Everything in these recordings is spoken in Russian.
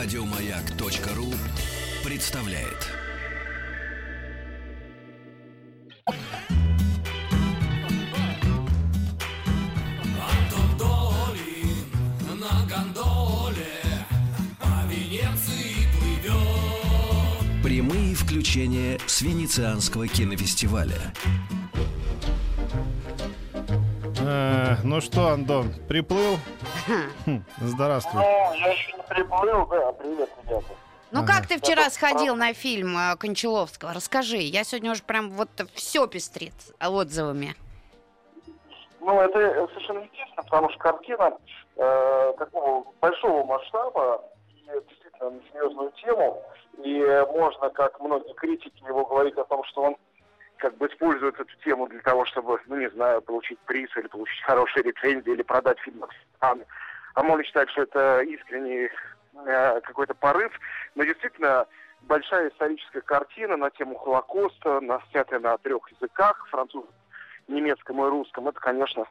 Радиомаяк.ру представляет. Антон Долин на гондоле по Венеции плывет. Прямые включения с Венецианского кинофестиваля. Э, ну что, Андон, приплыл? Хм, Здравствуй. Ну, я еще приплыл, да, привет, ребята. Ну Ага. как ты вчера сходил на фильм э, Кончаловского? Расскажи. Я сегодня уже прям вот все пестрит отзывами. Ну, это совершенно естественно, потому что картина э, такого большого масштаба и действительно на серьезную тему. И можно, как многие критики его, говорить о том, что он как бы использует эту тему для того, чтобы, ну, не знаю, получить приз или получить хорошие рецензии или продать фильм Оксаны. А можно считать, что это искренний э, какой-то порыв. Но действительно, большая историческая картина на тему Холокоста, на, снятая на трех языках, французском, немецком и русском, это, конечно,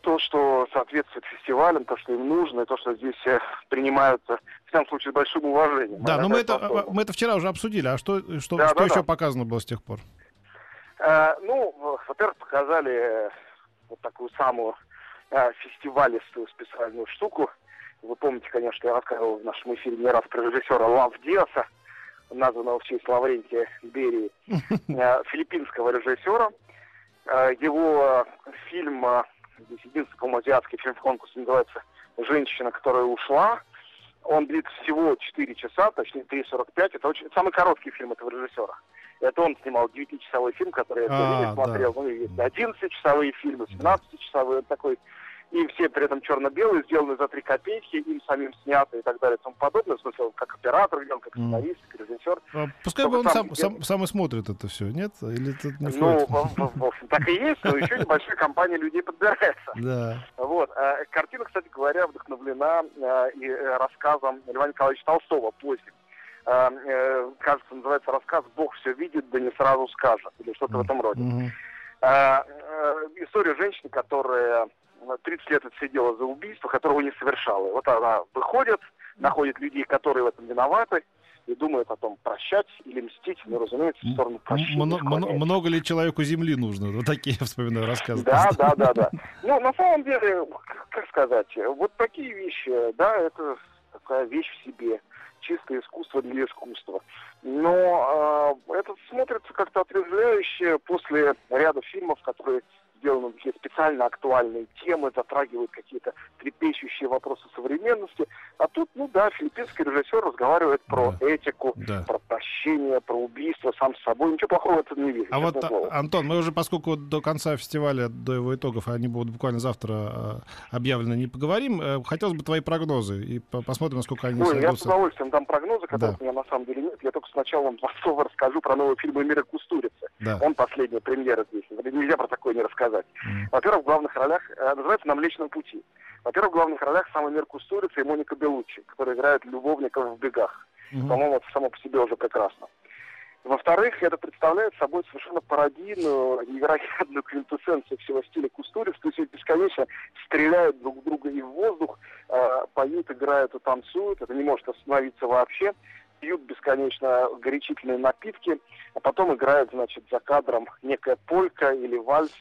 то, что соответствует фестивалям, то, что им нужно, и то, что здесь э, принимаются, в всяком случае, с большим уважением. Да, но мы это, По-особому. мы это вчера уже обсудили. А что, что, Да, что да, еще да. показано было с тех пор? Э, ну, во-первых, показали э, вот такую самую э, фестивалистую специальную штуку. Вы помните, конечно, я рассказывал в нашем эфире не раз про режиссера Лав Диаса, названного в честь Лаврентия Берии, э, филиппинского режиссера. Э, Его фильм, единственный, азиатский фильм в конкурсе называется «Женщина, которая ушла». Он длится всего 4 часа, точнее 3.45. Это очень, самый короткий фильм этого режиссера. Это он снимал 9-часовой фильм, который я А, да. смотрел. Ну, и 11-часовые фильмы, 17-часовые, такой. И все при этом черно-белые, сделаны за 3 копейки, им самим сняты и так далее и тому подобное. В смысле, он как оператор, он как сценарист, как режиссер. А Пускай бы он сам сам, сам, сам и смотрит это все, нет? Или это не Ну, в, в- общем, так и есть, но еще небольшая компания людей подбирается. Да. Вот. э, Картина, кстати говоря, вдохновлена э, и, э, рассказом Льва Николаевича Толстого поздним. Э, э, Кажется, называется рассказ «Бог все видит, да не сразу скажет» или что-то в этом роде. Э, История женщины, которая э, 30 лет отсидела за убийство, которого не совершала. Вот она выходит, находит людей, которые в этом виноваты, и думает о том, прощать или мстить, ну, разумеется, в сторону прощения. Мно- мно- склоняется. Много ли человеку земли нужно? Вот такие, я вспоминаю, рассказы. Да, да, да, да. Ну, на самом деле, как сказать, вот такие вещи, да, это такая вещь в себе, чистое искусство для искусства. Но э, это смотрится как-то отрезвляюще после ряда фильмов, которые сделаны такие специально актуальные темы, затрагивают какие-то трепещущие вопросы современности. А тут, ну да, филиппинский режиссер разговаривает про Да. этику, Да. про прощение, про убийство сам с собой. Ничего плохого в этом не вижу. А вот, честное слово. а, Антон, мы уже, поскольку до конца фестиваля, до его итогов, они будут буквально завтра э, объявлены, не поговорим, э, хотелось бы твои прогнозы и по- посмотрим, насколько они Ой, я с сойдутся. удовольствием дам прогнозы, которых Да. у меня на самом деле нет. Я только сначала вам два слова расскажу про новый фильм «Мира Кустурицы». Да. Он последняя премьера здесь. Нельзя про такое не рассказать. М. Во-первых, в главных ролях, э, называется «На Млечном пути». Во-первых, в главных ролях самый мир Кустурицы и Моника Белуччи, которая играет любовников в бегах. Мгм. По-моему, это само по себе уже прекрасно. Во-вторых, это представляет собой совершенно пародийную, невероятную квинтэссенцию всего стиля Кустуриц. То есть бесконечно стреляют друг в друга и в воздух, э, поют, играют и танцуют. Это не может остановиться вообще. Пьют бесконечно горячительные напитки, а потом играют, значит, за кадром некая полька или вальс,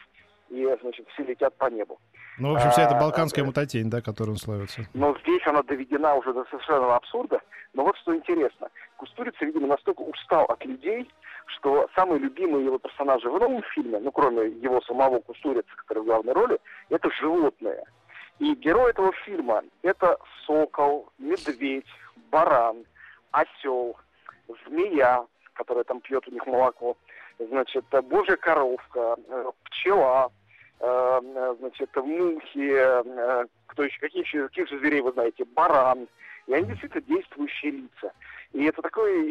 и, значит, все летят по небу. Ну, в общем, вся эта А, балканская а, мутатень, да, которой он славится. Но здесь она доведена уже до совершенного абсурда. Но вот что интересно. Кустурица, видимо, настолько устал от людей, что самые любимые его персонажи в новом фильме, ну, кроме его самого Кустурицы, который в главной роли, это животные. И герой этого фильма – это сокол, медведь, баран, осел, змея, которая там пьет у них молоко, значит, божья коровка, э, пчела, э, э, значит, мухи, кто еще, каких, еще- каких же зверей вы знаете, баран. И они действительно действующие лица. И это такой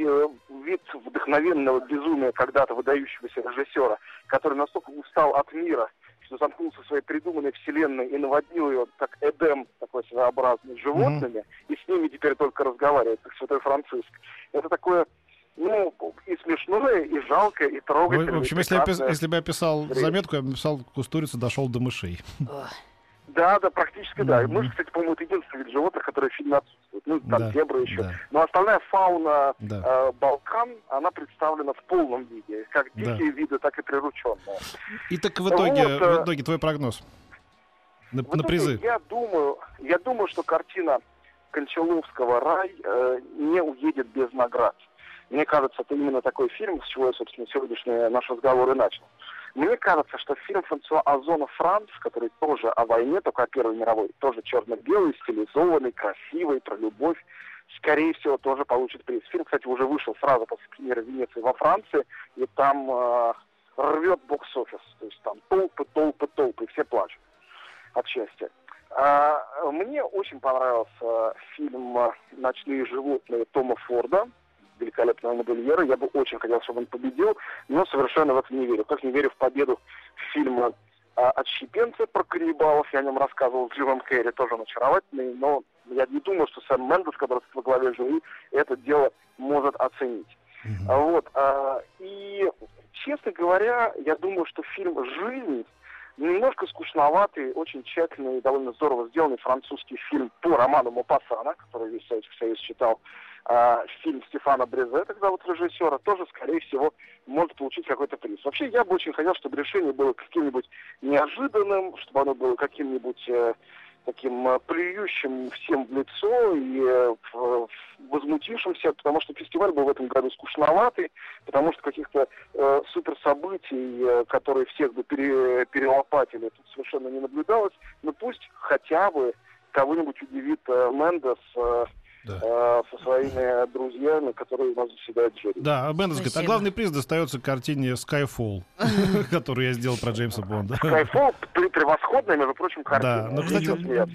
вид вдохновенного безумия когда-то выдающегося режиссера, который настолько устал от мира, что замкнулся в своей придуманной вселенной и наводнил ее, как Эдем, такой своеобразный, животными, и с ними теперь только разговаривает, как святой Франциск. Это такое, ну, и смешное, и жалкое, и трогательное. в общем, если, я пис- прекрасное. если бы я писал Зрелище. заметку, я бы написал «Кустурица дошел до мышей». Да, да, практически да. И Мгм. Мышь, кстати, по-моему, это единственный вид животных, который в фильме отсутствует. Ну, там Да, зебры еще. да. Но остальная фауна Да. э, Балкан, она представлена в полном виде. Как Да. дикие виды, так и прирученные. И так в итоге, вот, э, в итоге твой прогноз на, В на призы. Я думаю, я думаю, что картина Кончаловского «Рай» э, не уедет без наград. Мне кажется, это именно такой фильм, с чего я, собственно, сегодняшний наш разговор и начал. Мне кажется, что фильм Франсуа Озона «Франц», который тоже о войне, только о Первой мировой, тоже черно-белый, стилизованный, красивый, про любовь, скорее всего, тоже получит приз. Фильм, кстати, уже вышел сразу после премьеры Венеции во Франции, и там э, рвет бокс-офис. То есть там толпы, толпы, толпы, и все плачут от счастья. А, мне очень понравился фильм «Ночные животные» Тома Форда, великолепного модельера. Я бы очень хотел, чтобы он победил, но совершенно в это не верю. Как не верю в победу фильма а, «Отщепенцы» про каннибалов. Я о нем рассказывал с Джимом Керри, тоже он очаровательный, но я не думаю, что Сэм Мендес, который во главе жюри, это дело может оценить. А Вот. а, И, честно говоря, я думаю, что фильм «Жизнь» немножко скучноватый, очень тщательный и довольно здорово сделанный французский фильм по роману Мопассана, который весь Советский Союз читал. А, фильм Стефана Брезе, так зовут режиссера, тоже, скорее всего, может получить какой-то приз. Вообще, я бы очень хотел, чтобы решение было каким-нибудь неожиданным, чтобы оно было каким-нибудь э, таким э, плюющим всем в лицо и э, возмутившимся, потому что фестиваль был в этом году скучноватый, потому что каких-то э, суперсобытий, э, которые всех бы пере- перелопатили, тут совершенно не наблюдалось. Но пусть хотя бы кого-нибудь удивит э, Мендес э, Да. э, со своими друзьями, которые у нас заседают в жюри. Да, Бендес говорит, а главный приз достается картине Skyfall, которую я сделал про Джеймса Бонда. Skyfall при- превосходная, между прочим, картина. Да, ну, кстати,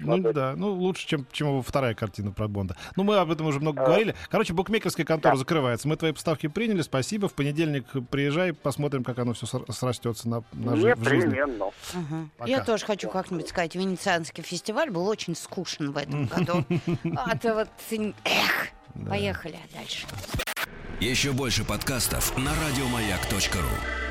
ну, да, ну, лучше, чем, чем вторая картина про Бонда. Ну, мы об этом уже много А. говорили. Короче, букмекерская контора Да. закрывается. Мы твои поставки приняли, спасибо. В понедельник приезжай, посмотрим, как оно все срастется на, на жи- в жизни. Пока. Я тоже хочу как-нибудь сказать, Венецианский фестиваль был очень скучен в этом году. А ты вот, эх, поехали дальше. Еще больше подкастов на радиомаяк.ру.